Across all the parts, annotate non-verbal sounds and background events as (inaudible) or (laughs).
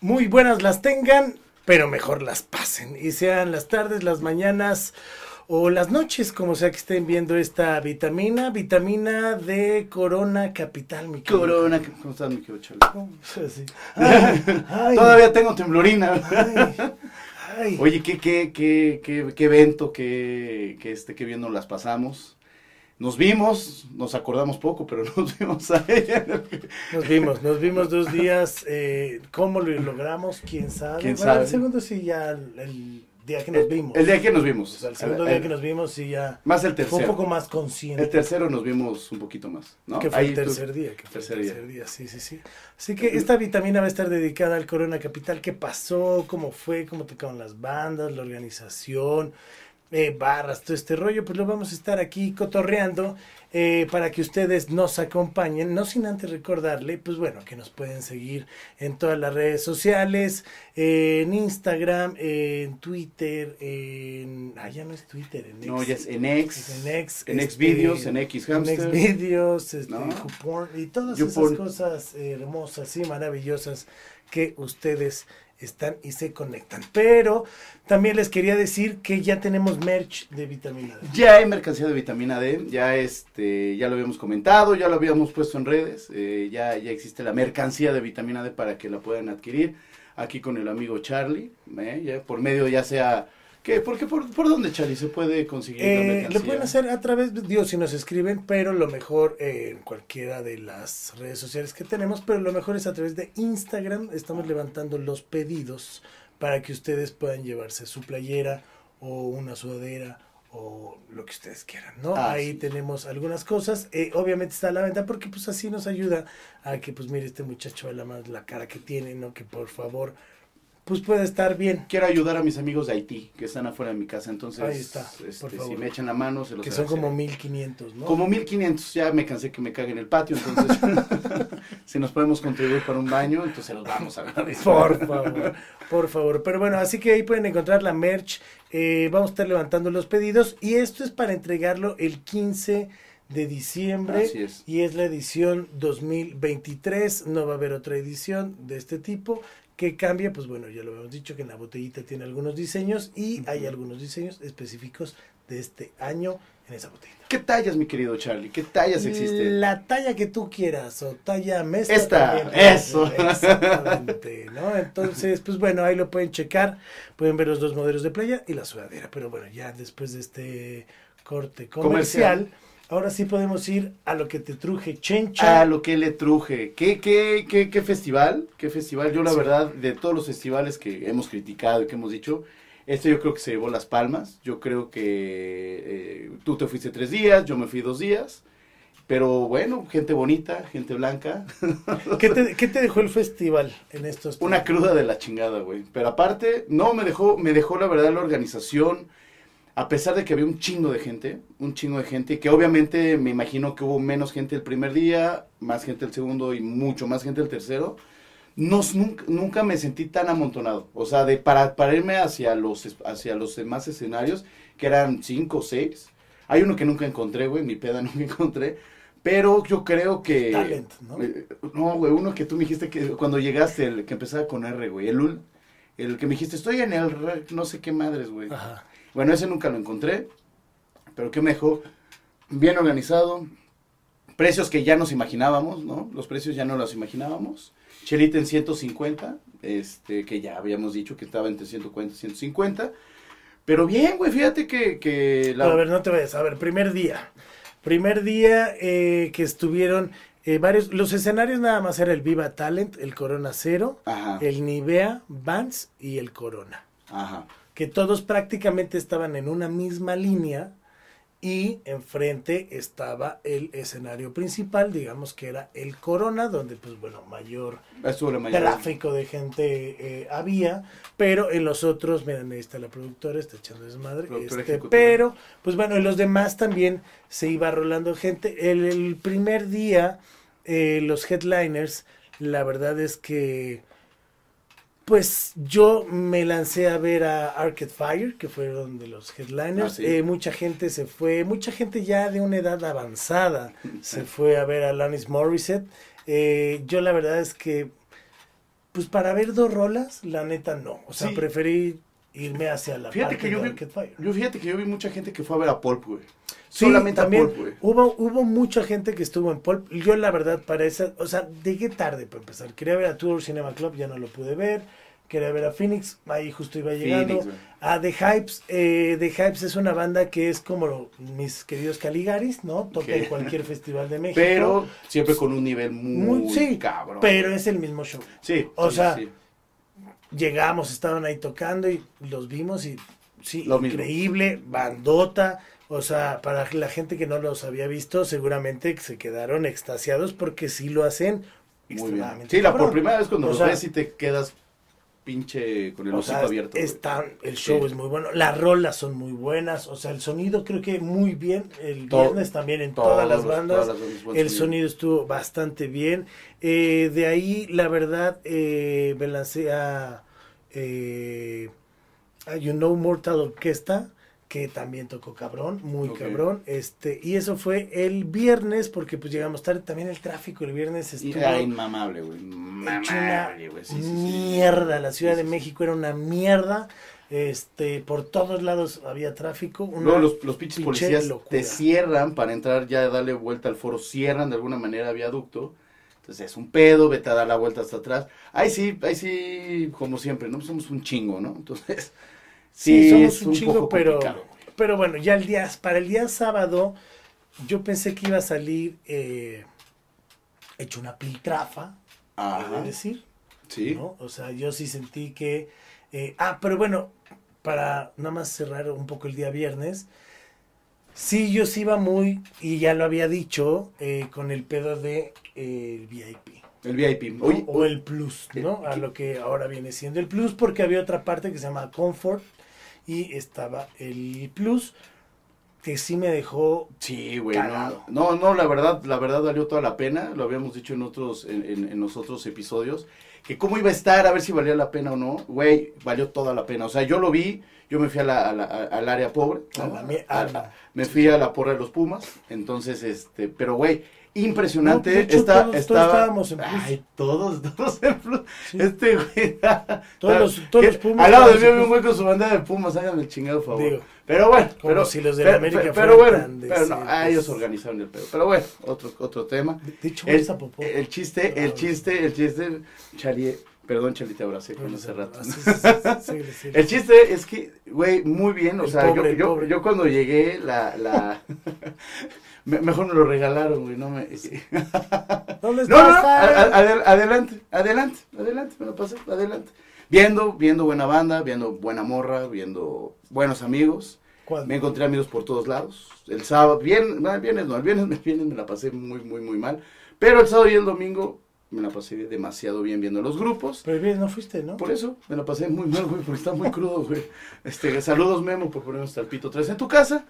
muy buenas las tengan, pero mejor las pasen. Y sean las tardes, las mañanas o las noches, como sea que estén viendo esta vitamina, vitamina de Corona Capital, mi querido. Corona, ¿cómo estás, mi querido. Ay, ay, Todavía tengo temblorina. ay. Oye, ¿qué, qué, qué, qué, qué evento, qué, qué, este, qué bien nos las pasamos. Nos vimos, nos acordamos poco, pero (laughs) nos vimos a ella. Nos vimos, nos vimos dos días. Eh, ¿Cómo lo logramos? ¿Quién sabe? ¿Quién Bueno, sabe? El segundo sí, ya el, el día que nos vimos. El día que nos O vimos. sea, el segundo El- día que nos vimos sí ya Más el fue un tercero. poco más consciente. El tercero nos vimos un poquito más, ¿no? Que fue Ahí el tú- tercer día, que fue tercer el día. tercer día, sí, sí, sí. Así que esta vitamina va a estar dedicada al Corona Capital. ¿Qué pasó? ¿Cómo fue? ¿Cómo tocaron las bandas? ¿La organización? Eh, barras, todo este rollo, pues lo vamos a estar aquí cotorreando eh, para que ustedes nos acompañen, no sin antes recordarle, pues bueno, que nos pueden seguir en todas las redes sociales, eh, en Instagram, en Twitter, en... Ah, ya no es Twitter, en No, X. ya es en X, en X, en este, Xvideos, en X en Hamster. Este, ¿no? YouPorn, y todas esas cosas hermosas y maravillosas que ustedes están y se conectan. Pero también les quería decir que ya tenemos merch de vitamina D. Ya hay mercancía de vitamina D, ya este, ya lo habíamos comentado, ya lo habíamos puesto en redes, eh, ya, ya existe la mercancía de vitamina D para que la puedan adquirir aquí con el amigo Charlie, eh, por medio ya sea, ¿qué? ¿Por qué? ¿Por, por dónde Charlie se puede conseguir la Eh, mercancía? lo pueden hacer a través, de- digo, si nos escriben, pero lo mejor eh, en cualquiera de las redes sociales que tenemos, pero lo mejor es a través de Instagram. Estamos levantando los pedidos para que ustedes puedan llevarse su playera o una sudadera o lo que ustedes quieran, ¿no? Ah, Ahí sí. tenemos algunas cosas. eh, obviamente está a la venta porque pues así nos ayuda a que pues mire este muchacho la, más la cara que tiene, ¿no? Que por favor pues pueda estar bien. Quiero ayudar a mis amigos de Haití, que están afuera de mi casa, entonces, Ahí está, este, por si favor. me echan la mano, se los Que son como agradeceré. 1500, ¿no? Como 1500, ya me cansé que me cague en el patio, entonces (laughs) si nos podemos contribuir para un baño, entonces los vamos a agradecer. Por favor, por favor. Pero bueno, así que ahí pueden encontrar la merch. eh, vamos a estar levantando los pedidos y esto es para entregarlo el 15 de diciembre Así es. y es la edición 2023. No va a haber otra edición de este tipo que cambia. Pues bueno, ya lo hemos dicho que en la botellita tiene algunos diseños y hay algunos diseños específicos de este año en esa botellita. ¿Qué tallas, mi querido Charlie? ¿Qué tallas existen? La talla que tú quieras, o talla mesta. Esta, también eso. (laughs) Exactamente, ¿no? Entonces, pues bueno, ahí lo pueden checar. Pueden ver los dos modelos de playa y la sudadera. Pero bueno, ya después de este corte comercial, Comercial. Ahora sí podemos ir a lo que te truje Chencha. A lo que le truje. ¿Qué, qué, qué, qué festival? ¿Qué festival? Yo la Sí. verdad, de todos los festivales que hemos criticado y que hemos dicho, este yo creo que se llevó las palmas. Yo creo que eh, tú te fuiste tres días, yo me fui dos días. Pero bueno, gente bonita, gente blanca. (laughs) ¿Qué, te, qué te dejó el festival en estos Una tiempos? cruda de la chingada, güey. Pero aparte, no, me dejó, me dejó la verdad la organización, a pesar de que había un chingo de gente, un chingo de gente, que obviamente me imagino que hubo menos gente el primer día, más gente el segundo y mucho más gente el tercero. No, nunca, nunca me sentí tan amontonado. O sea, de para, para irme hacia los, hacia los demás escenarios, que eran cinco o seis. Hay uno que nunca encontré, güey, mi peda (laughs) nunca encontré. Pero yo creo que... Talent, ¿no? Eh, No, güey, uno que tú me dijiste que cuando llegaste, el que empezaba con R, güey, el ul, el que me dijiste, estoy en el no sé qué madres, güey. Ajá. Bueno, ese nunca lo encontré, pero que me dejó bien organizado, precios que ya nos imaginábamos, ¿no? Los precios ya no los imaginábamos. Chelita en 150, este, que ya habíamos dicho que estaba entre 140 y 150. Pero bien, güey, fíjate que, que la... Pero a ver, no te vayas. A ver, primer día. Primer día eh, que estuvieron eh, varios. Los escenarios nada más era el Viva Talent, el Corona Cero, Ajá, el Nivea, Vans y el Corona. ajá. Que todos prácticamente estaban en una misma línea y enfrente estaba el escenario principal, digamos que era el Corona, donde pues bueno, mayor tráfico de gente eh, había, pero en los otros, miren, ahí está la productora, está echando desmadre, este, pero, pues bueno, en los demás también se iba rolando gente. El, el primer día, eh, los headliners, la verdad es que, pues yo me lancé a ver a Arcade Fire, que fueron de los headliners. Ah, sí. Eh, mucha gente se fue, mucha gente ya de una edad avanzada se fue a ver a Alanis Morissette. Eh, yo la verdad es que pues para ver dos rolas, la neta no. O sea, Sí. preferí irme hacia la Fíjate parte que yo de vi, Arcade Fire. yo fíjate que yo vi mucha gente que fue a ver a Pulp, güey. Sí, Solamente también a Pulp, güey. hubo, hubo mucha gente que estuvo en Pulp. Yo la verdad para esa, o sea, llegué tarde para empezar. Quería ver a Tour Cinema Club, ya no lo pude ver. Quería ver a Phoenix, ahí justo iba llegando. Phoenix, a The Hypes, eh, The Hypes es una banda que es como mis queridos Caligaris, ¿no? Toca en cualquier festival de México. Pero siempre con un nivel muy, Muy- sí, cabrón. pero es el mismo show. Sí, o sí, sea, sí. Llegamos, estaban ahí tocando y los vimos y sí, Lo mismo. increíble, bandota. O sea, para la gente que no los había visto, seguramente se quedaron extasiados porque sí lo hacen Muy bien. Sí, la por primera vez cuando O los sea, ves y te quedas pinche con el O hocico sea, abierto. están, el show Sí. es muy bueno, las rolas son muy buenas, o sea, el sonido creo que muy bien, el Todo- viernes también en todas las bandas, todas las el sonido estuvo bastante bien. Eh, de ahí, la verdad, eh, me lancé a, eh, You Know Mortal Orquesta, que también tocó cabrón, muy cabrón. este Y eso fue el viernes, porque pues llegamos tarde. También el tráfico el viernes estuvo era inmamable, güey. hecho una Inmamable, güey. Sí, sí, sí. mierda. La Ciudad de. México era una mierda. Este, por todos lados había tráfico. Una Luego los, los pinches pinche policías locura. te cierran para entrar ya, darle vuelta al foro, cierran de alguna manera viaducto. Entonces es un pedo, vete a dar la vuelta hasta atrás. Ahí sí, ahí sí, como siempre, ¿no? Somos un chingo, ¿no? Entonces, Sí, sí, somos es un chingo, poco pero, pero bueno, ya el día, para el día sábado, yo pensé que iba a salir eh, hecho una piltrafa, Ajá, decir, sí. ¿no? O sea, yo sí sentí que... eh, ah, pero bueno, para nada más cerrar un poco el día viernes, sí, yo sí iba muy, y ya lo había dicho, eh, con el pedo de eh, el VIP. El VIP. ¿no? Oye, o el plus, ¿no? A lo que ahora viene siendo el plus, porque había otra parte que se llama comfort y estaba el plus que sí me dejó Sí, güey, no, no, no, la verdad, la verdad valió toda la pena, lo habíamos dicho en otros, en, en- en los otros episodios, que cómo iba a estar, a ver si valía la pena o no, güey, valió toda la pena, o sea, yo lo vi, yo me fui a la, a la- a- al área pobre, a- la- me fui a la porra de los Pumas, entonces, este, pero güey, impresionante, No, hecho, está- todos- todos estaba, estábamos en plus. ay, todos, (laughs) todos en plus, Sí. este güey, Todos los- todos los Pumas al lado de mí había un güey con su bandera de Pumas, háganme el chingado favor, Digo, pero bueno, como pero, si los de pero, América pero, pero bueno, tan pero no, ah, ellos decentes. organizaron el pedo. Pero bueno, otro, otro tema. de hecho, El, el chiste, el chiste, el chiste, Chali, perdón Chali, te abracé con hace rato. Ah, sí, sí, sí. El chiste es que, güey, muy bien, o El sea, pobre, yo, yo, yo cuando llegué, la, la, (laughs) me- mejor me lo regalaron, güey, no me... (laughs) ¿Dónde No, no, no, adelante, adelante, adelante, me lo pasé, adelante. Viendo, viendo buena banda, viendo buena morra, viendo buenos amigos. ¿Cuándo? Me encontré amigos por todos lados. El sábado, bien, no, el viernes no, el viernes, (laughs) el viernes me la pasé muy, muy, muy mal. Pero el sábado y el domingo me la pasé demasiado bien viendo los grupos. Pero bien, no fuiste, ¿no? Por eso me la pasé muy mal, güey, porque está muy crudo, güey. Este, saludos, Memo, por ponernos hasta el pito 3 en tu casa.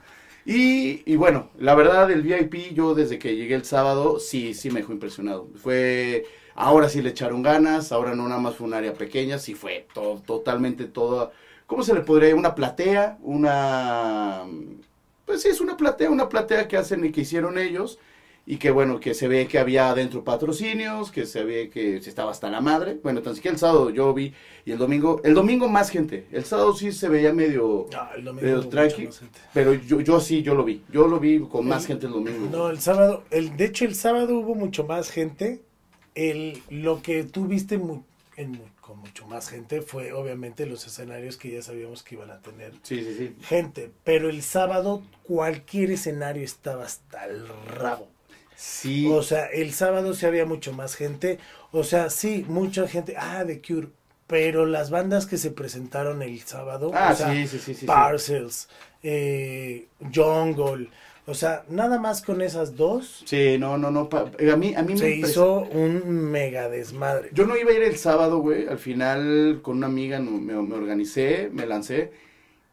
Y, y bueno, la verdad, el VIP, yo desde que llegué el sábado, sí, sí me dejó impresionado. Fue, ahora sí le echaron ganas, ahora no nada más fue un área pequeña, sí fue todo, totalmente toda, ¿cómo se le podría? Una platea, una, pues sí, es una platea, una platea que hacen y que hicieron ellos. Y que bueno, que se ve que había adentro patrocinios, que se ve que se estaba hasta la madre. Bueno, tan siquiera el sábado yo vi y el domingo, el domingo más gente. El sábado sí se veía medio, el Pero hubo tranqui. pero yo, yo sí, yo lo vi. Yo lo vi con más El- gente el domingo. No, el sábado, el, de hecho el sábado hubo mucho más gente. El, lo que tú viste mu- en mu- con mucho más gente fue obviamente los escenarios que ya sabíamos que iban a tener Sí, sí, sí. gente. Pero el sábado cualquier escenario estaba hasta el rabo. Sí. O sea, el sábado sí había mucho más gente. O sea, sí, mucha gente. Ah, The Cure. Pero las bandas que se presentaron el sábado. ah, o sea, sí, sí, sí, sí. Parcels, eh, Jungle. O sea, nada más con esas dos Sí, no, no, no. pa- a mí, a mí se me hizo un mega desmadre. Yo no iba a ir el sábado, güey. Al final, con una amiga no- me, me organicé, me lancé.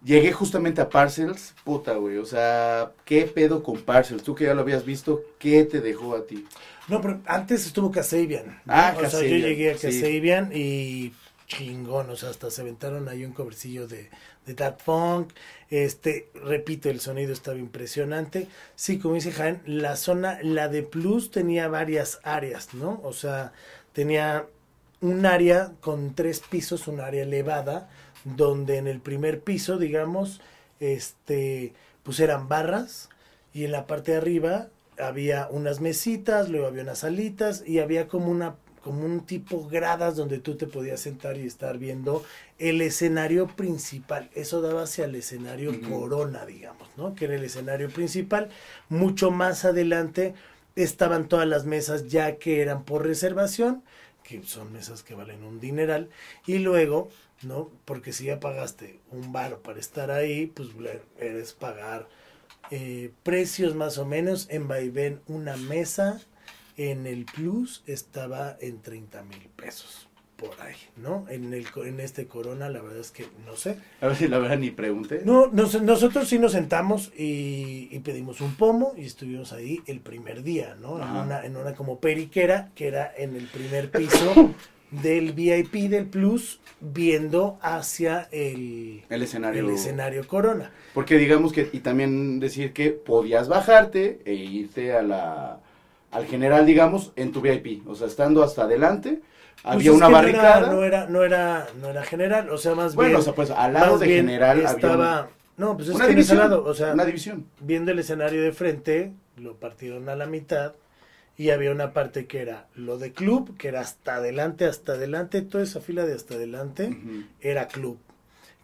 Llegué justamente a Parcels. Puta, güey. O sea, ¿qué pedo con Parcels? Tú que ya lo habías visto, ¿qué te dejó a ti? No, pero antes estuvo Casabian. ¿no? Ah, O sea, yo llegué a sí. Casabian y chingón. O sea, hasta se aventaron ahí un covercillo de, de That Funk. Este, repito, el sonido estaba impresionante. Sí, como dice Jaén, la zona, la de Plus tenía varias áreas, ¿no? O sea, tenía un área con tres pisos, un área elevada, donde en el primer piso, digamos, este, pues eran barras y en la parte de arriba había unas mesitas, luego había unas salitas y había como una como un tipo gradas donde tú te podías sentar y estar viendo el escenario principal. Eso daba hacia el escenario Corona, digamos, ¿no? Que era el escenario principal. Mucho más adelante estaban todas las mesas ya que eran por reservación, que son mesas que valen un dineral. Y luego, ¿no? Porque si ya pagaste un bar para estar ahí, pues eres pagar eh, precios más o menos en vaivén una mesa en el Plus estaba en 30 mil pesos por ahí, ¿no? En el en este Corona, la verdad es que no sé. A ver si la verdad ni pregunté. No, nosotros sí nos sentamos y, pedimos un pomo y estuvimos ahí el primer día, ¿no? En una, en una como periquera que era en el primer piso (laughs) del VIP del Plus viendo hacia el, el, escenario. el escenario Corona. Porque digamos que, y también decir que podías bajarte e irte a la al general, digamos, en tu VIP. O sea, estando hasta adelante, pues había una barricada. No era, no era, no era, general, o sea, más bien. Bueno, o sea, pues al lado de general estaba. Había no, pues es una que división, lado, o sea, una división. Viendo el escenario de frente, lo partieron a la mitad y había una parte que era lo de club, que era hasta adelante, hasta adelante, toda esa fila de hasta adelante era club.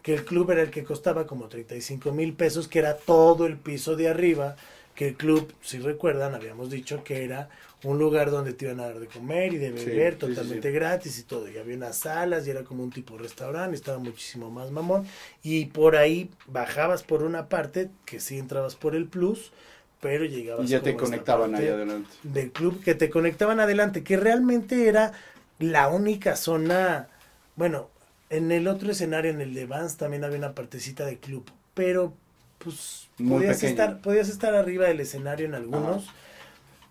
Que el club era el que costaba como 35 mil pesos, que era todo el piso de arriba que el club, si recuerdan, habíamos dicho que era un lugar donde te iban a dar de comer y de beber totalmente gratis y todo. Y había unas salas y era como un tipo de restaurante, estaba muchísimo más mamón. Y por ahí bajabas por una parte, que sí entrabas por el plus, pero llegabas. Y ya te conectaban ahí adelante. Del club, que te conectaban adelante, que realmente era la única zona. Bueno, en el otro escenario, en el de Vans, también había una partecita de club, pero pues podías estar, podías estar arriba del escenario en algunos,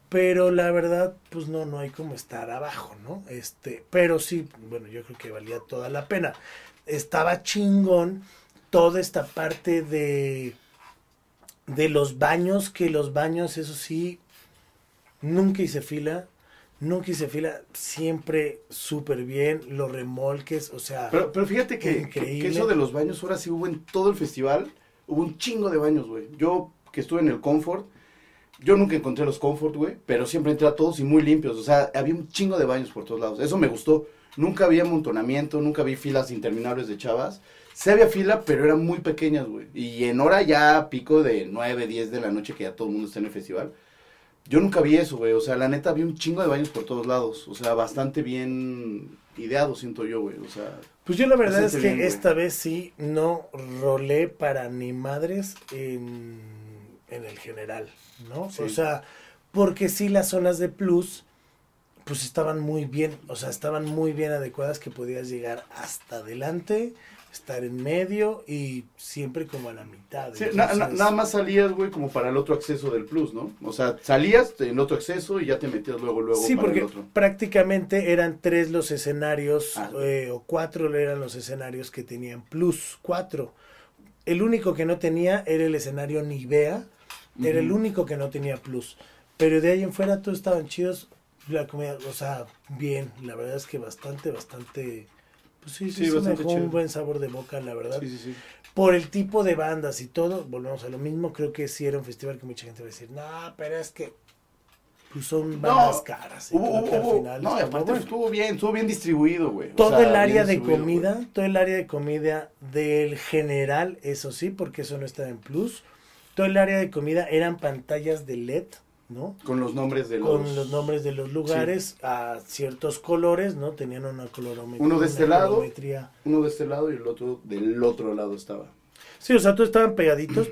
pero la verdad, pues no, no hay como estar abajo, ¿no? Este, pero sí, bueno, yo creo que valía toda la pena. Estaba chingón toda esta parte de de los baños, que los baños, eso sí, nunca hice fila, nunca hice fila, siempre súper bien, los remolques, o sea. Pero, pero fíjate que, que, eso de los baños ahora sí hubo en todo el festival hubo un chingo de baños, güey. Yo que estuve en el Comfort, yo nunca encontré los Comfort, güey, pero siempre entré a todos y muy limpios. O sea, había un chingo de baños por todos lados. Eso me gustó. Nunca había amontonamiento, nunca vi filas interminables de chavas. Sí había fila, pero eran muy pequeñas, güey. Y en hora ya pico de 9, 10 de la noche que ya todo el mundo está en el festival. Yo nunca vi eso, güey. O sea, la neta, vi un chingo de baños por todos lados. O sea, bastante bien ideado, siento yo, güey. O sea, pues yo la verdad es que esta vez sí no rolé para ni madres en, el general, ¿no? O sea, porque sí las zonas de plus, pues estaban muy bien, o sea, estaban muy bien adecuadas que podías llegar hasta adelante estar en medio y siempre como a la mitad. nada más salías, güey, como para el otro acceso del plus, ¿no? O sea, salías en otro acceso y ya te metías luego, luego sí, porque prácticamente eran tres los escenarios, ah. eh, o cuatro eran los escenarios que tenían plus, cuatro. El único que no tenía era el escenario Nivea, era el único que no tenía plus. Pero de ahí en fuera todos estaban chidos, la comida, o sea, bien, la verdad es que bastante, bastante pues sí, sí, me dejó un buen sabor de boca, la verdad. Sí, sí, sí. Por el tipo de bandas y todo, volvemos a lo mismo. Creo que sí era un festival que mucha gente va a decir, no, pero es que pues son bandas caras. no, aparte estuvo bien, estuvo bien distribuido, güey. Todo el área de comida, todo el área de comida del general, eso sí, porque eso no estaba en plus. Todo el área de comida eran pantallas de LED ¿no? Con los nombres de los... Con los nombres de los lugares a ciertos colores, ¿no? Tenían una colorometría. Uno de este lado, uno de este lado y el otro del otro lado estaba. Sí, o sea, todos estaban pegaditos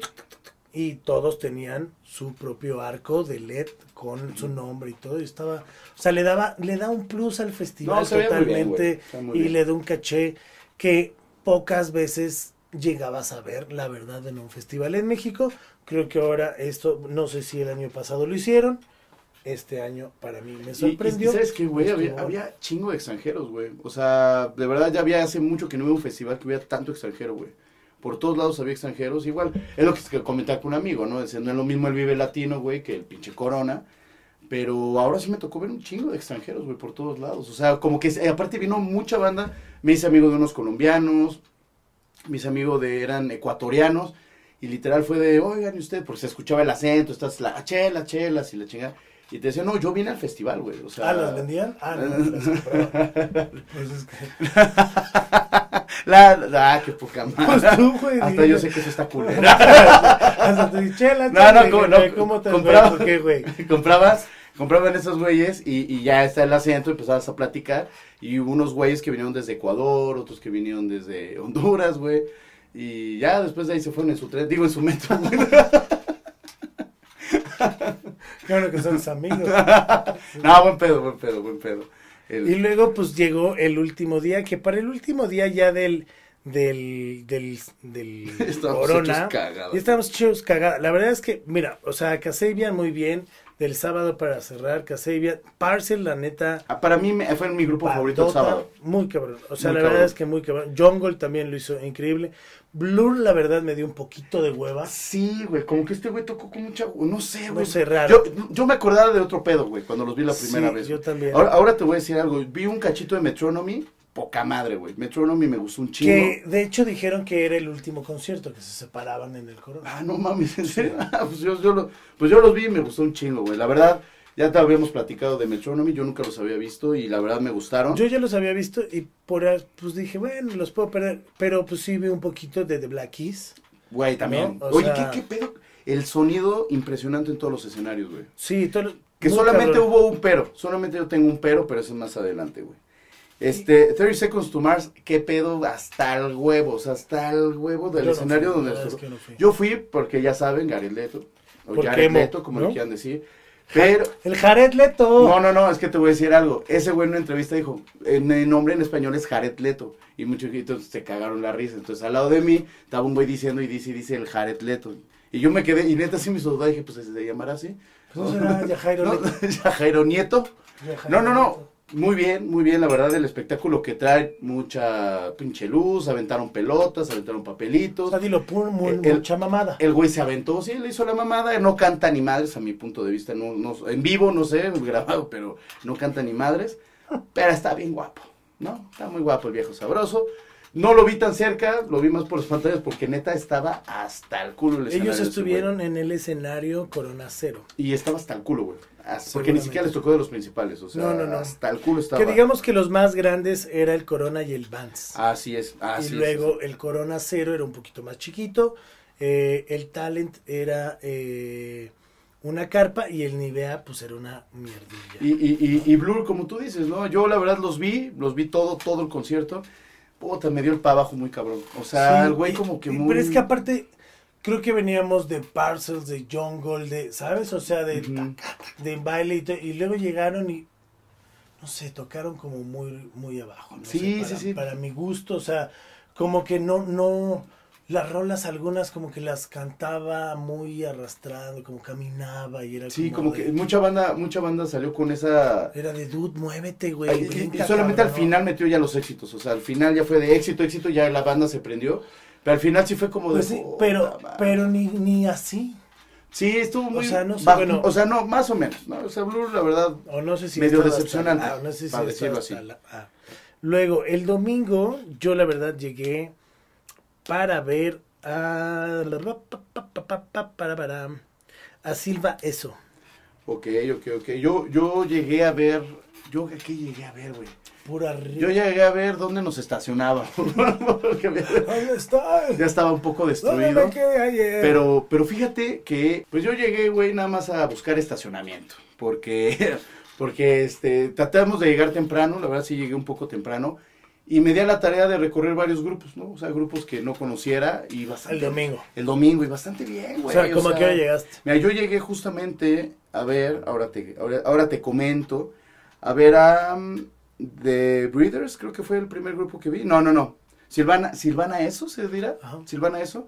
y todos tenían su propio arco de LED con su nombre y todo. Y estaba, o sea, le daba, le da un plus al festival totalmente y le da un caché que pocas veces llegabas a ver, la verdad, en un festival en México. Creo que ahora esto, no sé si el año pasado lo hicieron. Este año para mí me sorprendió. Y, ¿Sabes qué, güey? Había, chingo de extranjeros, güey. O sea, de verdad ya había hace mucho que no hubo un festival que hubiera tanto extranjero, güey. Por todos lados había extranjeros. Igual, es lo que comentaba con un amigo, ¿no? no es lo mismo el Vive Latino, güey, que el pinche Corona. Pero ahora sí me tocó ver un chingo de extranjeros, güey, por todos lados. O sea, como que eh, aparte vino mucha banda. Me hice amigo de unos colombianos, mis amigos de eran ecuatorianos. Y literal fue de, oigan, ¿y usted? Porque se escuchaba el acento, estás la chela, chelas y la chingada. Y te decía, no, yo vine al festival, güey. O sea, ah, ¿las vendían? Ah, no, las. (laughs) Pues es que... (laughs) La, la, ah, qué poca madre. Pues tú, güey, Hasta yo sé que eso está culera. (laughs) Hasta te dije, chela, No, chela, no, ¿cómo, no, ¿Cómo te compraba-? ¿Por qué, güey? comprabas, compraban esos güeyes y, y ya está el acento, empezabas a platicar. Y hubo unos güeyes que vinieron desde Ecuador, otros que vinieron desde Honduras, güey. Y ya después de ahí se fueron en su tren, digo en su metro, güey. Claro que son sus amigos. (laughs) No, buen pedo, buen pedo, buen pedo. El- Y luego, pues llegó el último día, que para el último día ya del. del. del. del (laughs) Estábamos Corona. hechos cagadas. Y estábamos hechos cagadas. La verdad es que, mira, o sea, Casabian muy bien. Del sábado para cerrar, Casabian. Parcel, la neta. Ah, Para mí me- fue mi grupo favorito el sábado. Muy cabrón. O sea, Muy la cabrón. verdad es que muy cabrón. Jungle también lo hizo increíble. Blur, la verdad, me dio un poquito de hueva. Sí, güey, como que este güey tocó con mucha... No sé, No güey. sé, raro. Yo, yo me acordaba de otro pedo, güey, cuando los vi la primera Sí, vez. yo también. Ahora, ahora te voy a decir algo. Vi un cachito de Metronomy, poca madre, güey. Metronomy me gustó un chingo. Que de hecho dijeron que era el último concierto, que se separaban en el corona. Ah, no mames, ¿en serio? (laughs) Ah, pues, yo, yo lo- pues yo los vi y me gustó un chingo, güey. La verdad, ya te habíamos platicado de Metronomy, yo nunca los había visto y la verdad me gustaron. Yo ya los había visto y por pues dije, bueno, los puedo perder. Pero pues sí vi un poquito de The Black Keys. Güey, también. Oye, sea- ¿qué, ¿qué pedo? El sonido impresionante en todos los escenarios, güey. Sí, todo, Que solamente cabrón. hubo un pero. Solamente yo tengo un pero, pero eso es más adelante, güey. Este, 30 Seconds to Mars, qué pedo, hasta el huevo, o sea, hasta el huevo del Yo no escenario fui, donde... la verdad es estuvo. que no fui. Yo fui porque ya saben, Jared Leto, o Jared Leto, como ¿no? le quieran decir. Pero, (laughs) El Jared Leto. no, no, no, es que te voy a decir algo. Ese güey en una entrevista dijo, en el nombre en español es Jared Leto. Y muchos entonces se cagaron la risa. Entonces al lado de mí estaba un güey diciendo y dice y dice el Jared Leto. Y yo me quedé, y neta sí me hizo dije, pues se llamará así. Pues no será (laughs) (laughs) ya Jairo ¿No? Leto. Nieto. No, no, no. Muy bien, muy bien, la verdad, el espectáculo que trae mucha pinche luz, aventaron pelotas, aventaron O papelitos. sea, dilo, pum, mu- El- mucha mamada. El güey se aventó, sí, le hizo la mamada, no canta ni madres a mi punto de vista, no, no, en vivo, no sé, (laughs) grabado, pero no canta ni madres, pero está bien guapo, ¿no? Está muy guapo el viejo sabroso. No lo vi tan cerca, lo vi más por las pantallas porque neta estaba hasta el culo el escenario Ellos estuvieron en el escenario Corona Cero. Y estaba hasta el culo, güey. Porque ni siquiera les tocó de los principales, o sea, No, no, no. hasta el culo estaba. Que digamos que los más grandes era el Corona y el Vans. Así es, así y es. luego el Corona Cero era un poquito más chiquito. eh, el Talent era eh, una carpa y el Nivea pues era una mierdilla. Y, y, y, y Blur, como tú dices, ¿no? Yo la verdad los vi, los vi todo, todo el concierto. Puta, me dio el pa' abajo muy cabrón. O sea, Sí, el güey y- como que y- muy... Pero es que aparte, creo que veníamos de Parcels, de Jungle, de, ¿sabes? O sea, de, de baile y, y luego llegaron y, no sé, tocaron como muy, muy abajo. no Sí, sé, para, sí, sí. Para mi gusto, o sea, como que no, no, las rolas algunas como que las cantaba muy arrastrando, como caminaba y era Sí, como, como que mucha banda, mucha banda salió con esa... Era de dude, muévete, güey. y- solamente al cabrón". final metió ya los éxitos. O sea, al final ya fue de éxito, éxito, ya la banda se prendió. Pero al final sí fue como de... Pues sí, "Puta pero, madre". pero ni, ni así. Sí, estuvo muy... sea, no sé, bueno. o sea, no, más o menos, ¿no? O sea, Blur, la verdad... O no sé si Medio decepcionante, la- ah, no sé si para decirlo así. la- ah. Luego, el domingo, yo la verdad llegué para ver a, a Silva Eso. Ok, ok, ok. Yo, yo llegué a ver... ¿Yo qué llegué a ver, güey? Pura Yo llegué a ver dónde nos. (laughs) Porque ¿Dónde está? ya estaba un poco ¿Dónde destruido. me quedé ayer? Pero, pero fíjate que, pues yo llegué, güey, nada más a buscar estacionamiento. Porque, (laughs) porque, este, tratamos de llegar temprano, la verdad sí llegué un poco temprano. Y me di a la tarea de recorrer varios grupos, ¿no? O sea, grupos que no conociera y bastante. El domingo. El domingo, y bastante bien, O güey. sea, ¿cómo a qué hora llegaste? Mira, yo llegué justamente a ver, ahora te, ahora, ahora te comento, a ver a um, The Breeders, creo que fue el primer grupo que vi. No, no, no. Silvana, Silvana Eso, se dirá. Ajá. Silvana Eso,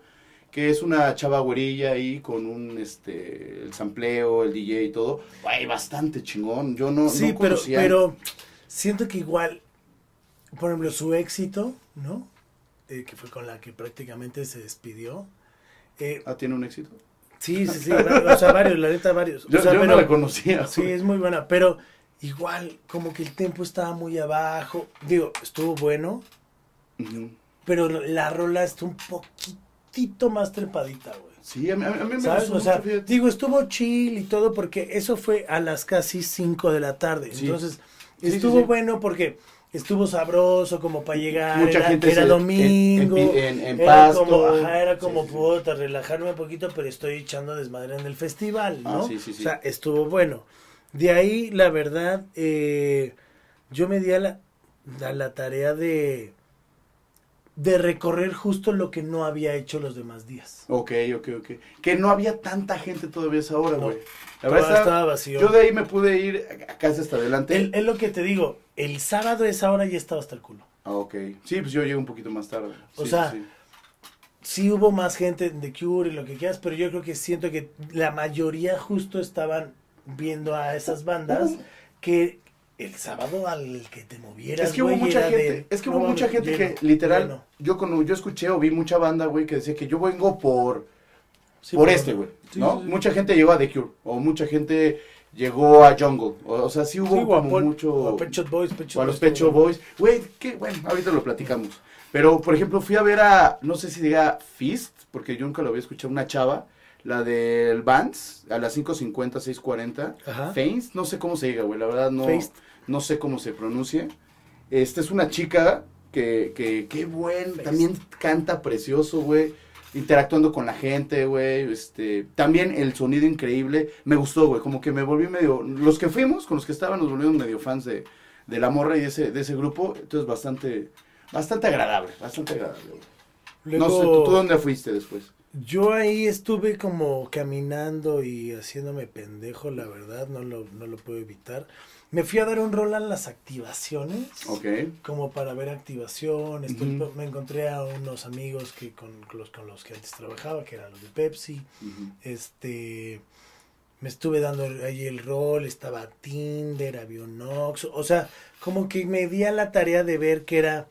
que es una chava güerilla ahí con un, este, el sampleo, el DJ y todo. Ay, bastante chingón. Yo no, sí, no pero, conocía. pero siento que igual, por ejemplo, su éxito, ¿no? Eh, que fue con la que prácticamente se despidió. eh, Ah, tiene un éxito. Sí, sí, sí, o sea, varios, la neta, varios. (laughs) Yo, o sea, yo pero- no la conocía. Sí, es muy buena, pero igual, como que el tempo estaba muy abajo. Digo, estuvo bueno, pero la rola está un poquitito más trepadita, güey. Sí, a mí, a mí- me ¿Sabes? O sea, digo, estuvo chill y todo porque eso fue a las casi 5 de la tarde. Sí. Entonces, Sí, estuvo sí. bueno porque estuvo sabroso como para llegar. Mucha era, gente era domingo. en, en, en era pasto. como, ajá, era como puta, relajarme un poquito, pero estoy echando desmadre en el festival, Ah, ¿no? sí, sí, sí. O sea, estuvo bueno. De ahí, la verdad, eh, yo me di a la, a la tarea de, de recorrer justo lo que no había hecho los demás días. Ok, ok, ok. Que no había tanta gente todavía esa hora, No. güey. La verdad, estaba- estaba vacío. yo de ahí me pude ir a- casi hasta adelante. El- es lo que te digo, el sábado a esa hora ya estaba hasta el culo. Ah, ok. Sí, pues yo llegué un poquito más tarde. O Sí, sea, sí, sí. Hubo más gente en The Cure y lo que quieras, pero yo creo que siento que la mayoría justo estaban viendo a esas bandas que el sábado al que te movieras, Es que hubo güey, mucha gente, de- es que no hubo mucha gente lleno, que literal, lleno. yo con, yo escuché o vi mucha banda, güey, que decía que yo vengo por, Sí, por pero- este, güey, Sí, ¿no? sí, sí. Mucha gente llegó a The Cure, o mucha gente llegó a Jungle, o, o sea, sí hubo como Pol- mucho... o a Pet Shop Boys, Pet Shop O a los Pecho estuvo- Boys. Güey, que bueno, ahorita lo platicamos. Pero, por ejemplo, fui a ver a, no sé si diga Fist, porque yo nunca lo había escuchado, una chava, la del Vans, a las 5.50, 6.40. Ajá. Feist, no sé cómo se diga, güey, la verdad no, Feist. no sé cómo se pronuncia. Esta es una chica que, que qué buen, Feist. también canta precioso, güey. Interactuando con la gente, güey. Este, también el sonido increíble. Me gustó, güey. Como que me volví medio. Los que fuimos, con los que estaban, nos volvimos medio fans de, de la morra y de ese, de ese grupo. Entonces, bastante, bastante agradable. Bastante agradable, güey. Luego, No sé, ¿tú, tú dónde fuiste después? Yo ahí estuve como caminando y haciéndome pendejo, la verdad, no lo, no lo puedo evitar. Me fui a dar un rol a las activaciones. Ok. como para ver activación. estoy- Ujú. Me encontré a unos amigos que con los, con los que antes trabajaba, que eran los de Pepsi. Este, me estuve dando ahí el rol, estaba Tinder, Avionox, o sea, como que me di a la tarea de ver que era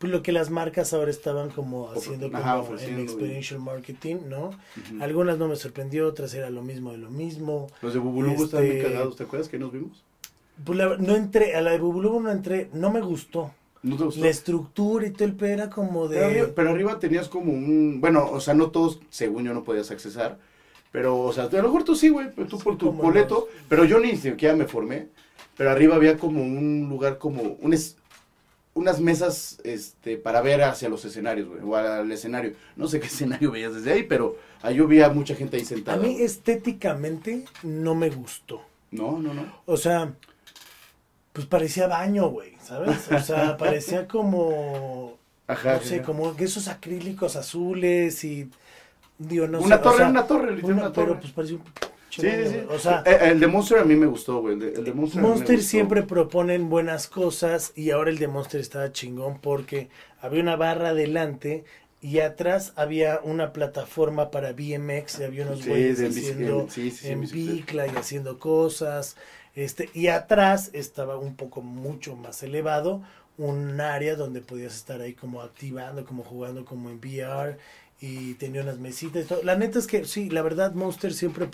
pues, lo que las marcas ahora estaban como haciendo como en experiential marketing, ¿no? Algunas no me sorprendió, otras era lo mismo de lo mismo. Los de Bubulubu están bien Este- cagados, ¿te acuerdas que nos vimos? Pues la- no entré, a la de Bubulubu no entré, no me gustó. ¿No te gustó? La estructura y todo el pedo era como de... Pero arriba, pero arriba tenías como un, bueno, o sea, no todos, según yo, no podías accesar, pero, o sea, a lo mejor tú sí, güey, tú por tu boleto, pero yo ni siquiera me formé, pero arriba había como un lugar, como un es- unas mesas, este, para ver hacia los escenarios, güey, o al escenario, no sé qué (laughs) escenario veías desde ahí, pero ahí yo vi a mucha gente ahí A sentada, mí güey. estéticamente no me gustó. no, no, no, O sea, pues parecía baño, güey, ¿sabes? O sea, (laughs) parecía como, ajá, no sé, ajá. como esos acrílicos azules y, digo, no una sé. torre, o sea, una torre, una- una torre. pero pues parecía un... Sí, sí, sí. O sea, Eh, el de Monster a mí me gustó, güey. El de, el de Monster, Monster siempre proponen buenas cosas y ahora el de Monster estaba chingón porque había una barra adelante y atrás había una plataforma para BMX y había unos güeyes haciendo sí, sí, sí, en bicla y haciendo cosas. Este, y atrás estaba un poco mucho más elevado un área donde podías estar ahí como activando, como jugando como en VR y tenía unas mesitas y todo. La neta es que sí, la verdad Monster siempre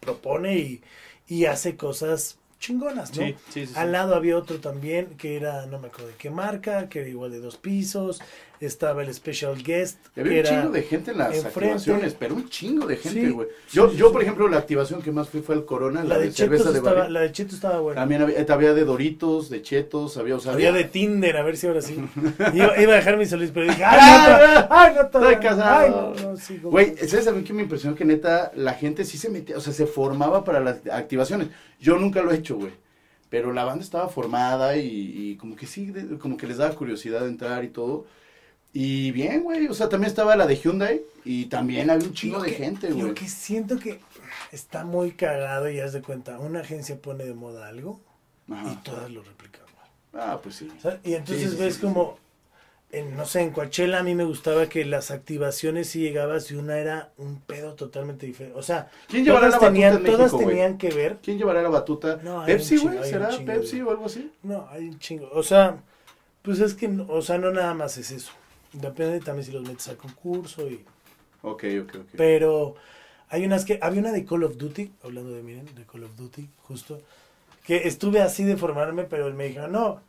propone y, y hace cosas chingonas, ¿no? Sí, sí, sí, sí. Al lado había otro también que era, no me acuerdo de qué marca, que era igual de dos pisos. Estaba el Special Guest, había que un era chingo de gente en las enfrente. activaciones, pero un chingo de gente, güey. sí, yo, sí, yo por ejemplo, la activación que más fui fue el Corona, la, la de, de cerveza Chetos de estaba, la de Chetos estaba buena. También había, eh, había de Doritos, de Chetos, había, o sea, Había de Tinder, a ver si ahora sí. (laughs) Iba, iba a dejar mi solís, pero dije, (laughs) ¡ay, no! to- ¡Ay, no! Estoy casado. ¡Ay, no! no sí, Güey, ¿sabes a mí que me impresionó? Que neta, la gente sí se metía, o sea, se formaba para las activaciones. Yo nunca lo he hecho, güey. Pero la banda estaba formada y, y como que sí, de- como que les daba curiosidad de entrar y todo. Y bien, güey, o sea, también estaba la de Hyundai y también había un chingo Lo de que- gente, Lo güey. que siento que está muy cagado y haz de cuenta, una agencia pone de moda algo y todas lo replican. Ah, pues sí. ¿Sabes? Y entonces Sí, ves sí, como, en, no sé, en Coachella a mí me gustaba que las activaciones si llegabas y una era un pedo totalmente diferente. O sea, ¿Quién llevará todas la batuta tenían, en México, todas tenían que ver. ¿Quién llevará la batuta? No, ¿Pepsi, güey? ¿Será chingo, Pepsi o algo así? No, hay un chingo. O sea, pues es que, o sea, no nada más es eso. Depende también si los metes al concurso y... Ok, ok, ok. Pero Hay unas que, había una de Call of Duty, hablando de, miren, de Call of Duty, justo, que estuve así de formarme, pero él me dijo, no,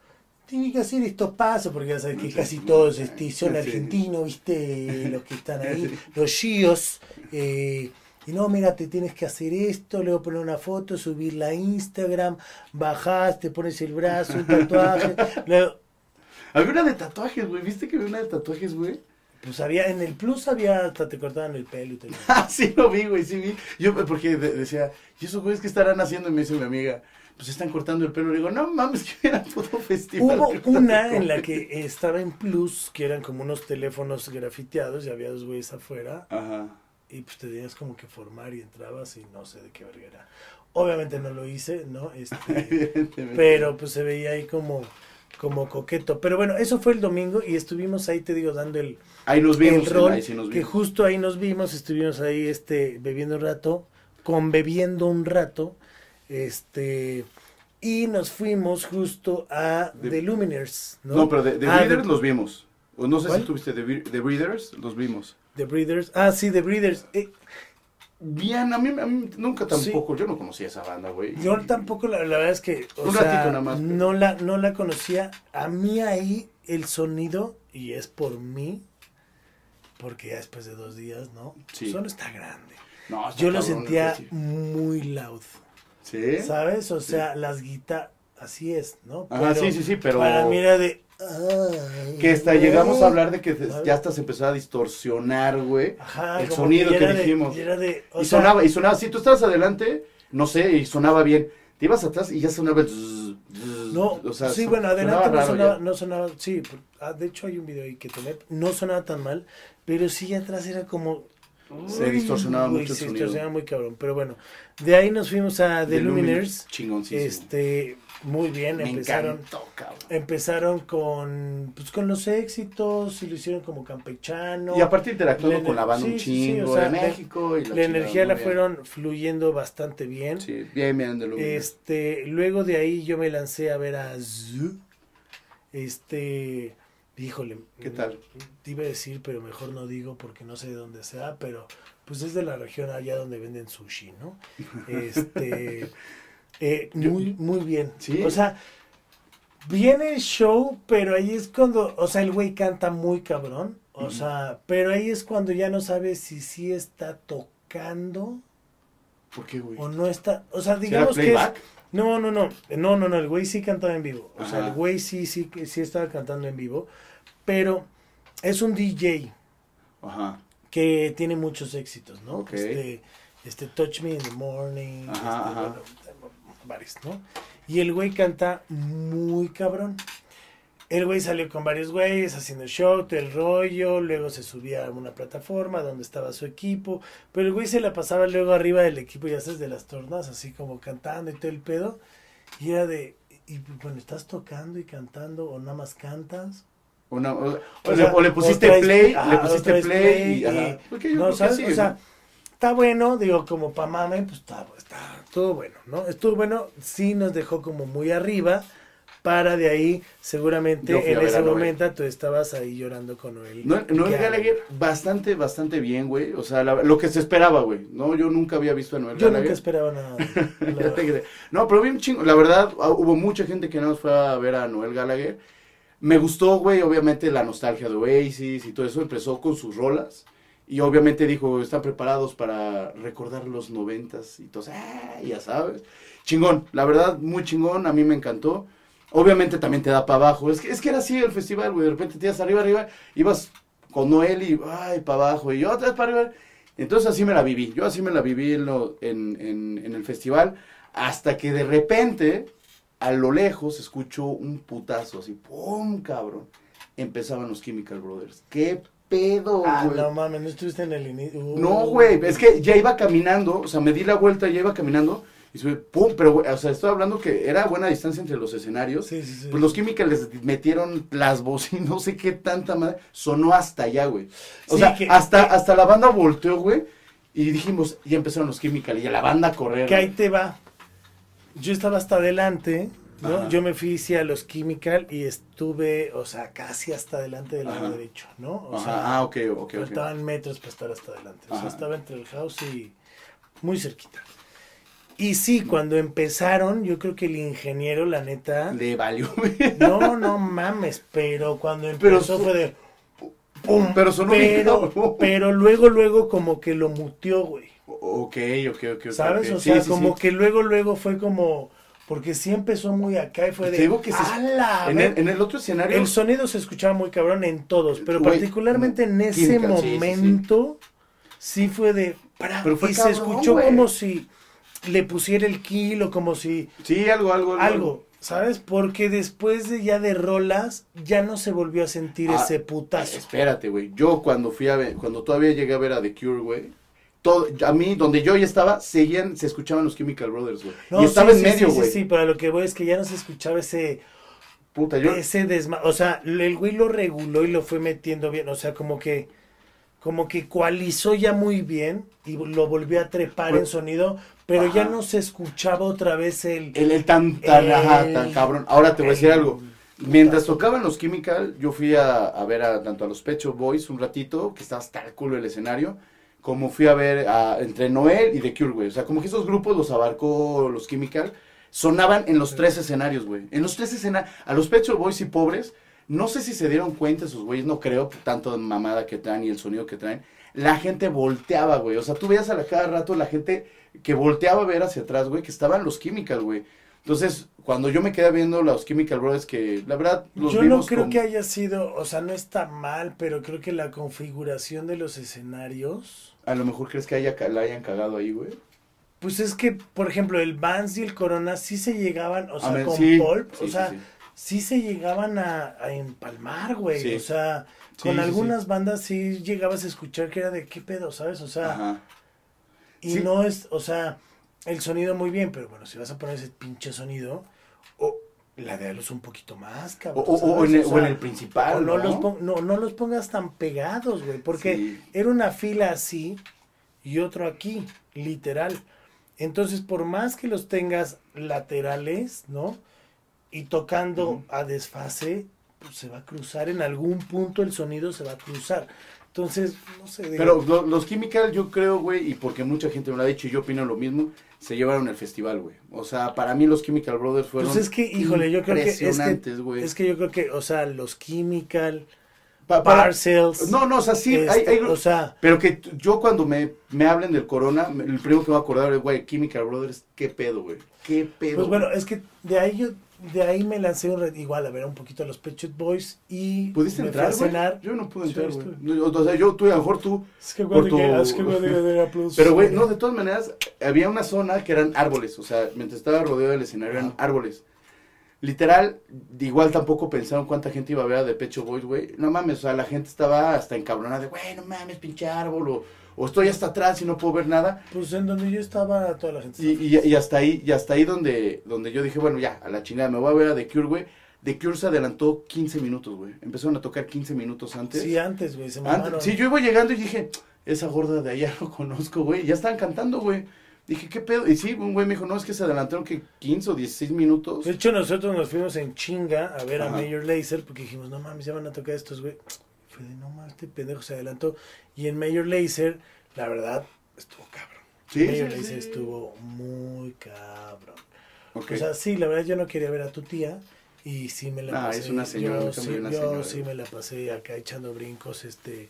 tiene que hacer estos pasos, porque ya sabes que casi todos este, son argentinos, viste, los que están ahí, los gios, eh, y no, mira, te tienes que hacer esto, luego poner una foto, subirla a Instagram, bajás, te pones el brazo, un tatuaje, (laughs) luego, Había una de tatuajes, güey. ¿Viste que había una de tatuajes, güey? pues había, en el plus había, hasta te cortaban el pelo y te lo- (laughs) Ah, sí lo vi, güey, sí vi. Yo, porque de- decía, ¿y esos güeyes qué estarán haciendo? Y me dice mi amiga, pues están cortando el pelo. Le digo, no mames, que era puto festival. Hubo una en la cortando". que estaba en plus, que eran como unos teléfonos grafiteados y había dos güeyes afuera Ajá. y pues te tenías como que formar y entrabas y no sé de qué verga era. Obviamente no lo hice, ¿no? (laughs) Este, Evidentemente. pero pues se veía ahí como, como coqueto. Pero bueno, eso fue el domingo y estuvimos ahí, te digo, dando el, Ahí nos el vimos, rol, ahí sí nos que vimos. justo ahí nos vimos, estuvimos ahí este, bebiendo un rato, conbebiendo un rato, este... Y nos fuimos justo a De- The Luminers, ¿no? No, pero de, de Ah, Breeders The- los vimos. O no sé ¿Cuál? si tuviste Bre- de Breeders, los vimos. The Breeders. Ah, sí, The Breeders. Eh, Bien, a mí, a mí nunca tampoco, yo no conocía esa banda, güey. yo tampoco, la, la verdad es que, o Un sea, ratito nada más, pero- no la, no la conocía. A mí ahí el sonido, y es por mí, porque ya después de dos días, ¿no? Sí. Solo está grande. No, está Yo lo sentía muy loud, ¿Sí? ¿sabes? O sea, las guitarras, así es, ¿no? Ajá, sí, sí, sí, pero... Para mí era de... ay, Que hasta güey. llegamos a hablar de que ya hasta se empezó a distorsionar, güey. Ajá, el sonido que era de- dijimos. de, y sea, sonaba, y sonaba, si tú estabas adelante, no sé, y sonaba bien. Te ibas atrás y ya sonaba el zzz, zzz, No, o sea, sí, bueno, adelante sonaba no sonaba, no sonaba, sí, ah, de hecho hay un video ahí que tomé, no sonaba tan mal, pero sí atrás era como... Se distorsionaba mucho el se sonido. distorsionaba muy cabrón, pero bueno, de ahí nos fuimos a The, The Luminers, Chingoncísimo. este, muy bien, Me empezaron, encantó, cabrón. empezaron con, pues con los éxitos, y lo hicieron como campechano, Y aparte interactuando con la banda un sí, sí, sí, chingo o sea, de México. Y la, energía la bien. fueron fluyendo bastante bien, Sí, bien, bien, de Luminers. Este, luego de ahí yo me lancé a ver a Zoo. Este, híjole. ¿Qué tal? Te iba a decir, pero mejor no digo porque no sé de dónde sea, pero pues es de la región allá donde venden sushi, ¿no? (laughs) Este, eh, muy, muy bien. Sí. O sea, viene el show, pero ahí es cuando, o sea, el güey canta muy cabrón. O sea, pero ahí es cuando ya no sabes si sí está tocando ¿Por qué, güey? o no está. O sea, ¿Será digamos que es? No, no, no, no, no, no, el güey sí cantaba en vivo. O sea, el güey sí, sí, sí estaba cantando en vivo, pero es un DJ Ajá. que tiene muchos éxitos, ¿no? Este, este Touch Me in the Morning, Ajá, este, bueno, varios, ¿no? Y el güey canta muy cabrón. El güey salió con varios güeyes haciendo show, todo el rollo, luego se subía a una plataforma donde estaba su equipo, pero el güey se la pasaba luego arriba del equipo, ya sabes, de las tornas, así como cantando y todo el pedo, y era de, y bueno, ¿estás tocando y cantando o nada más cantas? O, o O le, sea, o le pusiste o traes- play, ajá, le o pusiste play, play y, y- yo No, ¿sabes? o sea, ¿no? está bueno, digo, como pa' mame, pues está, está todo bueno, ¿no? Estuvo bueno, sí nos dejó como muy arriba, para de ahí, seguramente en ese momento tú estabas ahí llorando con Noel. Noel, Noel Gallagher, bastante, bastante bien, güey. O sea, la- lo que se esperaba, güey. No, yo nunca había visto a Noel Yo nunca Gallagher. esperaba nada. (laughs) la No, pero bien chingo. La verdad, ah, hubo mucha gente que no nos fue a ver a Noel Gallagher. Me gustó, güey, obviamente la nostalgia de Oasis y todo eso. Empezó con sus rolas. Y obviamente dijo, están preparados para recordar los noventas y todo. Ah, ya sabes. Chingón, la verdad, muy chingón. A mí me encantó. Obviamente también te da para abajo. Es que, es que era así el festival, güey. De repente te ibas arriba, arriba. Ibas con Noel y, ay, para abajo. Y otra vez para arriba. Entonces así me la viví. Yo así me la viví en, lo- en, en- en el festival. Hasta que de repente, a lo lejos, escucho un putazo así. ¡Pum, cabrón! Empezaban los Chemical Brothers. ¡Qué pedo, Ah, güey! no mames, no estuviste en el inicio. Uh, No, güey, es que ya iba caminando, o sea, me di la vuelta, ya iba caminando, y sube, pum, pero, o sea, estoy hablando que era buena distancia entre los escenarios, Sí, sí, sí. pues los Chemicals les metieron las bocinas, (laughs) no sé qué tanta madre, sonó hasta allá, güey. O sea, que- hasta, que- hasta la banda volteó, güey, y dijimos, ya empezaron los Chemicals, y a la banda a correr. Que ahí te va. Yo estaba hasta adelante, ¿no? Ajá. Yo me fui sí, a los Chemical y estuve, o sea, casi hasta adelante del lado derecho, ¿no? O Ajá, sea, ah, ok, ok, faltaban metros para estar hasta adelante. O sea, Ajá. estaba entre el house y muy cerquita. Y sí, cuando empezaron, yo creo que el ingeniero, la neta, Le valió. no, no mames, pero cuando empezó fue de pum, Pero sonó pero, pero luego, luego como que lo muteó, güey. ok, ok, ok. ¿Sabes? O sea, sí, como sí. que luego, luego fue como, porque sí empezó muy acá y fue de, Te digo que se- "A la En ver-". el, en el otro escenario. El sonido se escuchaba muy cabrón en todos, pero particularmente en ese Química, momento sí, fue de para Pero fue y se escuchó como si le pusiera el kilo, como si Sí, algo, algo, algo. algo, ¿sabes? Porque después de ya de rolas ya no se volvió a sentir Ah, ese putazo. Espérate, güey. Yo cuando fui a ver, cuando todavía llegué a ver a The Cure, güey. Todo, a mí, donde yo ya estaba, seguían, se escuchaban los Chemical Brothers, güey. No, y estaba sí, en sí, medio, sí, güey. Sí, sí, pero lo que voy es que ya no se escuchaba ese Puta, yo. ese desma, o sea, el güey lo reguló y lo fue metiendo bien, o sea, como que como que coalizó ya muy bien y lo volvió a trepar Pues- en sonido, pero ya no se escuchaba otra vez el El, el tan, tan, El- ajá, tan cabrón. Ahora te voy a decir algo. Mientras tocaban los Chemical, yo fui a, a ver a, tanto a los Pecho Boys un ratito, que estaba hasta el culo el escenario, como fui a ver a, entre Noel y The Cure, güey. O sea, como que esos grupos los abarcó los Chemical, sonaban en los tres escenarios, güey. En los tres escenarios, a los Pecho Boys y pobres, no sé si se dieron cuenta esos güeyes, no creo, tanto de mamada que traen y el sonido que traen. La gente volteaba, güey. O sea, tú veías a la cada rato la gente que volteaba a ver hacia atrás, güey, que estaban los Chemical, güey. Entonces, cuando yo me quedé viendo los Chemical Brothers, que la verdad los Yo no creo con- que haya sido, o sea, no está mal, pero creo que la configuración de los escenarios, A lo mejor crees que haya, la hayan cagado ahí, güey. pues es que, por ejemplo, el Vans y el Corona sí se llegaban, o sea, ver, con sí, Pulp, sí, o sea, sí. Sí se llegaban a, a empalmar, güey. Sí. O sea, con sí, algunas bandas sí llegabas a escuchar que era de qué pedo, ¿sabes? O sea, Ajá. y no es, o sea, el sonido muy bien, pero bueno, si vas a poner ese pinche sonido, o la de un poquito más, cabrón. o- en el, O o en sea, el principal, o no, ¿no? Los pon- no, no los pongas tan pegados, güey, porque era una fila así y otro aquí, literal. Entonces, por más que los tengas laterales, ¿no? Y tocando a desfase, pues se va a cruzar en algún punto el sonido se va a cruzar. Entonces, no sé. digo, Pero lo- los Chemical, yo creo, güey, y porque mucha gente me lo ha dicho y yo opino lo mismo, se llevaron el festival, güey. O sea, para mí los Chemical Brothers fueron pues es que, híjole, yo creo que es que, impresionantes, güey. es que yo creo que, o sea, los Chemical, Pa- para- Parcels, No, no, o sea, sí, hay, este, hay- o sea, Pero que yo cuando me, me hablen del corona, el primero que me voy a acordar es, güey, Chemical Brothers, qué pedo, güey. Qué pedo. Pues bueno, es que de ahí yo, de ahí me lancé un re- igual a ver un poquito a los Pet Shop Boys y ¿Pudiste me entrar, cenar. Yo no pude entrar, güey. estuve. No, O sea, yo, tú, a lo mejor tú. Es que Por de que- tu- es que. Pero, güey, no, de todas maneras, había una zona que eran árboles. O sea, mientras estaba rodeado del escenario, eran Ajá. árboles. Literal, igual tampoco pensaron cuánta gente iba a ver a The Pecho Boys, güey. No mames, o sea, la gente estaba hasta encabronada de, güey, no mames, pinche árbol. O, o estoy hasta atrás y no puedo ver nada. Pues en donde yo estaba, toda la gente. Y, y, y hasta ahí, y hasta ahí donde, donde yo dije, bueno, ya, a la chingada, me voy a ver a The Cure, güey. The Cure se adelantó 15 minutos, güey. Empezaron a tocar 15 minutos antes. Sí, antes, güey, se Antes- mamaron. sí, yo iba llegando y dije, esa gorda de allá (laughs) lo conozco, güey. Ya estaban cantando, güey. Dije, ¿qué pedo? Y sí, un güey me dijo, no, es que se adelantaron que 15 o 16 minutos. De hecho, nosotros nos fuimos en chinga a ver Ajá. a Major Lazer porque dijimos, no mames, ya van a tocar estos, güey. Fue de, no mames, este pendejo se adelantó. Y en Major Lazer, la verdad, estuvo cabrón. Sí, Major sí, Lazer sí. estuvo muy cabrón. O sea, sí, la verdad yo no quería ver a tu tía y sí me la Ah, pasé. es una señora, yo sí, una yo señora. sí me la pasé acá echando brincos, este,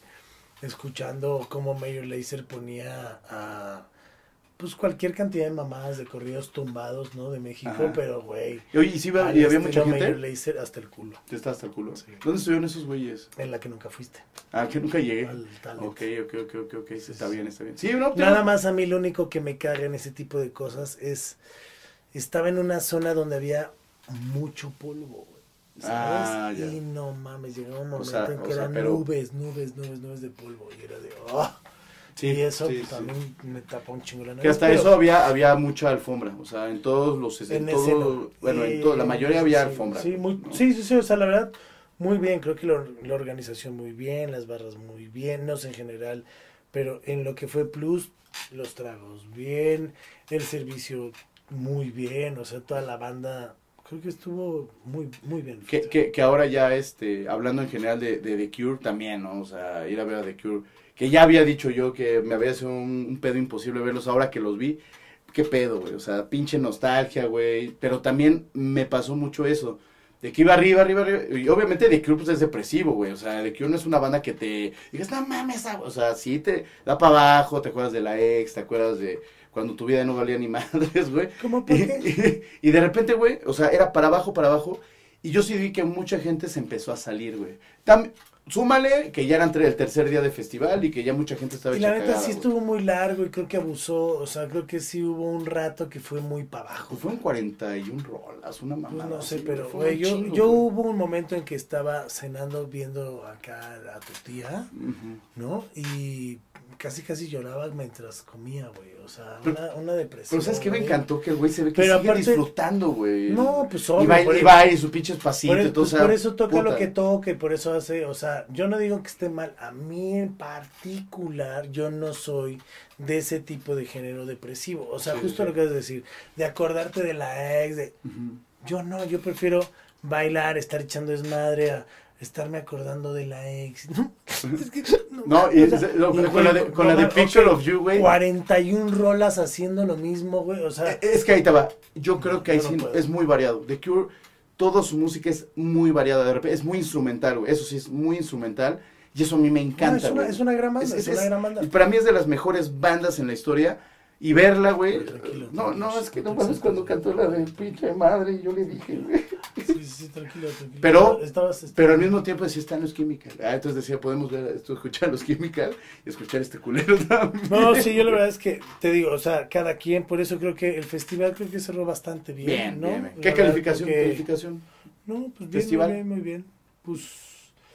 escuchando cómo Mayor Lazer ponía a pues cualquier cantidad de mamadas de corridos tumbados, ¿no? De México, Ajá. pero güey. Oye, ¿y, sí, iba- y había mucha gente? Lazer hasta el culo. Te está hasta el culo. Sí. ¿Dónde estuvieron esos güeyes? En la que nunca fuiste. Ah, que nunca llegué. Al. Ok, ok, ok, ok, ok. Sí, está sí. bien, está bien. Sí, no, te- Nada más a mí lo único que me caga en ese tipo de cosas es estaba en una zona donde había mucho polvo, güey. ¿Sabes? Ah, ya. Y no mames, llegaba un O momento sea, en que o sea, eran pero- nubes, nubes, nubes, nubes de polvo. Y era de, oh. Sí, y eso sí, pues, sí. también me tapa un chingo la nariz. Que hasta pero eso había, había mucha alfombra. O sea, en todos los... En, en todo, bueno, en todo, la mayoría había alfombra. Sí, muy- ¿no? sí, sí, sí, o sea, la verdad, muy bien. Creo que lo- la organización muy bien, las barras muy bien, no sé en general. Pero en lo que fue Plus, los tragos bien, el servicio muy bien, o sea, toda la banda creo que estuvo muy, muy bien. que, que ahora ya, este, hablando en general de, de The Cure también, ¿no? O sea, ir a ver a The Cure, que ya había dicho yo que me había sido un, un pedo imposible verlos ahora que los vi. ¿Qué pedo, güey? O sea, pinche nostalgia, güey. Pero también me pasó mucho eso. De que iba arriba, arriba, arriba. Y obviamente The Cure pues, es depresivo, güey. O sea, The Cure no es una banda que te digas, no mames, ah", o sea, sí te da para abajo, te acuerdas de la ex, te acuerdas de cuando tu vida no valía ni (laughs) madres, güey. ¿Cómo por qué? Y, y de repente, güey, o sea, era para abajo, para abajo. Y yo sí vi que mucha gente se empezó a salir, güey. Tam- súmale que ya era entre el tercer día de festival y que ya mucha gente estaba Y la neta sí estuvo muy largo y creo que abusó, o sea, creo que sí hubo un rato que fue muy para abajo. Pues fueron 41 rolas, una Pues mamada. no sé, así, pero güey, yo, yo hubo un momento en que estaba cenando viendo acá a tu tía. ¿no? Y casi casi lloraba mientras comía, güey. O sea, Pero- una, una depresión. Pero ¿sabes qué me encantó? Que el güey se ve que Pero sigue aparte- disfrutando, güey. No, pues Y obvio. va, por y va y su pinche Por, pasito y eso- todo, pues o sea, por eso toca lo que toca y por eso hace, o sea, yo no digo que esté mal, a mí en particular yo no soy de ese tipo de género depresivo, o sea, Sí, justo sí. lo que es decir, de acordarte de la ex, de, yo no, yo prefiero bailar, estar echando desmadre a estarme acordando de la ex. (laughs) Es que, No, y, o sea, no, y, con, la de, la Picture of You, güey. 41 rolas haciendo lo mismo, güey, o sea, Eh, Es que ahí te va. Yo creo que ahí sí es muy variado. The Cure, toda su música es muy variada. De repente, es muy instrumental, güey. Eso sí, es muy instrumental. Y eso a mí me encanta, es, una, güey. es una gran banda, Es- es, es- una gran banda. Y para mí es de las mejores bandas en la historia. Y verla, güey. Tranquilo, No, no, es que no mames cuando cantó la de pinche madre. Y yo le dije, güey. Sí, sí, tranquilo, tranquilo. Pero- Estabas, Pero al mismo tiempo decía, están los Chemical. Ah, entonces decía, podemos ver esto, escuchar los Chemical y escuchar este culero (laughs) también. No, sí, yo la verdad es que te digo, o sea, cada quien, por eso creo que el festival creo que cerró bastante bien, Bien, ¿no? bien, bien. La ¿Qué calificación? ¿Calificación? No, pues bien, Festival. muy bien, muy bien. Pues...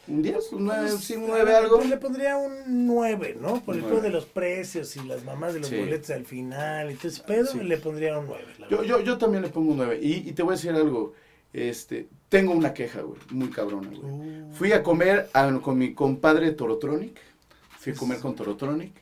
¿Un 10? ¿Un 9? pues, ¿Sí, un a 9 ver, algo? pues le pondría un 9, ¿no? Por el pedo de los precios y las mamás de los Sí. boletos al final y todo ese pedo, Sí. le pondría un 9. la Yo, verdad. yo, yo también le pongo un 9. Y, y te voy a decir algo. Este, tengo una queja, güey. Muy cabrona, güey. Uh, Fui a comer a- con mi compadre Torotronic. Fui a comer con Torotronic.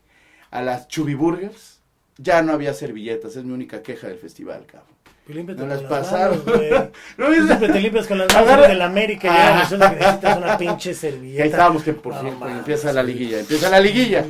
A las Chubiburgers. Ya no había servilletas. Es mi única queja del festival, cabrón. Pues límpiate No con las pasaron. manos. (laughs) ¿No siempre te limpias con las manos Agarra- del América y ya Ah. resulta que necesitas una pinche (laughs) servilleta. ahí estábamos que por No fin pues, mames, empieza la liguilla. Empieza la liguilla.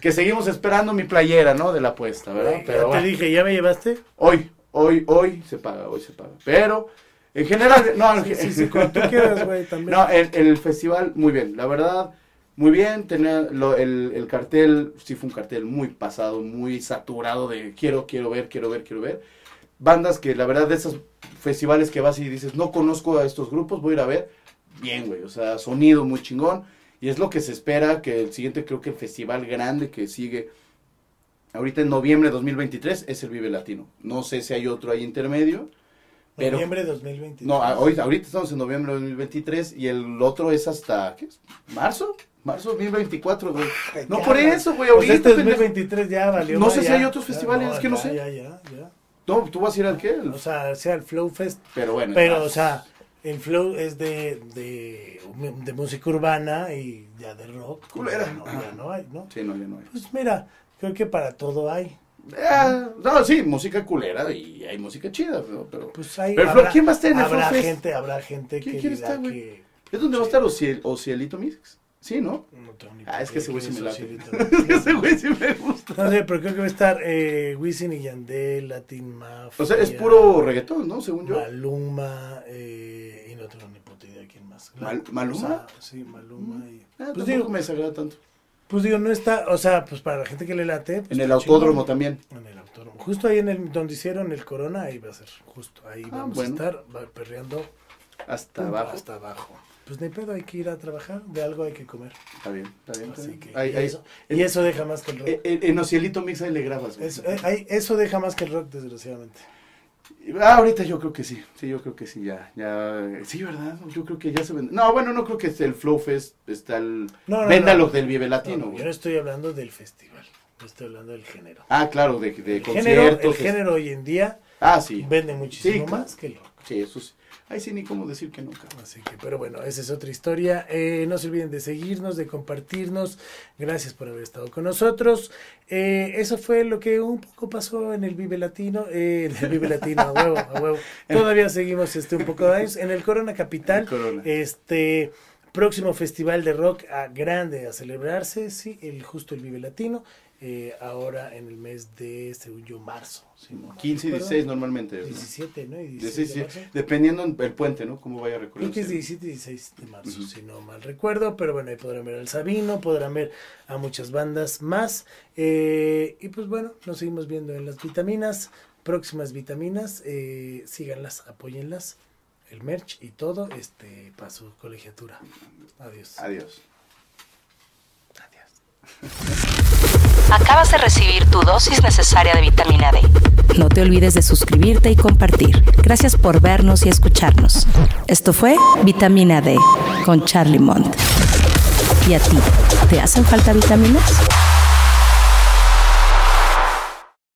Que seguimos esperando mi playera, ¿no? De la apuesta, ¿verdad? Pero ya bueno. te dije, ¿ya me llevaste? Hoy, hoy, hoy se paga, hoy se paga. Pero, en general, no, Sí, sí, sí, tú quieras, güey, también. no el, el festival, muy bien, la verdad, muy bien. Tenía lo- el, el cartel, sí fue un cartel muy pasado, muy saturado de quiero, quiero ver, quiero ver, quiero ver. Bandas que la verdad de esos festivales que vas y dices, no conozco a estos grupos, voy a ir a ver. Bien, güey, o sea, sonido muy chingón. Y es lo que se espera, que el siguiente, creo que el festival grande que sigue ahorita en noviembre de 2023 es el Vive Latino. No sé si hay otro ahí intermedio. Pero, Noviembre de 2023. no, a- hoy, ahorita estamos en noviembre de 2023 y el otro es hasta, ¿qué es? ¿Marzo? Marzo 2024, güey. No por eso, güey, Pues ahorita, este pendejo. 2023 ya valió. No sé si ya, hay otros ya, festivales, es que no ya, sé. Ya, ya, ya. No, tú vas a ir al qué? O sea, sea el Flow Fest. pero bueno. Pero, o sea, el Flow es de, de, de música urbana y ya de rock. Culera. No, ya no hay, ¿no? Sí, no, ya no hay. Pues mira, creo que para todo hay. Ah, no, sí, música culera y hay música chida, pero... pero Pues hay. Pero, ¿quién va a estar en el habrá Flow Fest? gente, habrá gente ¿Quién que dirá estar, güey? que. ¿Es donde va a estar Ociel, Ocielito Mix? Sí, ¿no? No tengo ni Ah, es que ese güey sí me idea late. quién es Osiris, Ese güey sí me gusta. No sé, pero creo que va a estar eh, Wisin y Yandel, Latin Mafia. O sea, es puro reggaetón, ¿no? Según yo. Maluma eh, y no tengo ni puta idea quién más. Mal- ¿Maluma? O sea, sí, Maluma. Y, Ah, pues, digo, me desagrada tanto. pues digo, no está, o sea, pues para la gente que le late. pues, En el está autódromo chingón. también. En el autódromo. Justo ahí en el donde hicieron el Corona, ahí va a ser. Justo ahí Ah, vamos bueno. a estar va perreando Hasta abajo. hasta abajo. Pues ni pedo, hay que ir a trabajar, de algo hay que comer. Está bien, está bien. está Así bien. que, y, eso, y eso deja más que el rock. en Ocielito Mix ahí le grabas, güey. Eso, eh, eso deja más que el rock, desgraciadamente. Ah, ahorita yo creo que sí. Sí, yo creo que sí, ya. ya sí, ¿verdad? Yo creo que ya se vende. No, bueno, no creo que el Flow Fest. Está el. No, no, Venda no. los del Vive No, Latino, yo no estoy hablando del festival, yo estoy hablando del género. Ah, claro, de, de El género, el conciertos. género hoy en día Ah, sí. Vende muchísimo Sí, más que lo. Sí, eso sí. Ay, sí, ni cómo decir que cabrón. Así que, pero bueno, esa es otra historia. Eh, no se olviden de seguirnos, de compartirnos. Gracias por haber estado con nosotros. Eh, eso fue lo que un poco pasó en el Vive Latino. Eh, en el Vive Latino, a huevo, a huevo. (laughs) Todavía seguimos este un poco de años. En el Corona Capital. El Corona. Este próximo festival de rock a grande a celebrarse, sí, el justo el Vive Latino. Eh, ahora en el mes de, según yo, marzo. si no mal 15 y recuerdo. 16 normalmente. 17, ¿no? Y 16 16, de sí, marzo. dependiendo el puente, ¿no? Cómo vaya que es 17 y 16 de marzo, si no mal recuerdo, pero bueno, ahí podrán ver al Sabino, podrán ver a muchas bandas más. eh, y pues bueno, nos seguimos viendo en las vitaminas, próximas vitaminas, eh, síganlas, apóyenlas, el merch y todo, este, para su colegiatura. Adiós. Adiós. (laughs) Acabas de recibir tu dosis necesaria de vitamina D. No te olvides de suscribirte y compartir. Gracias por vernos y escucharnos. Esto fue Vitamina D con Charlie Mont. ¿Y a ti? ¿Te hacen falta vitaminas?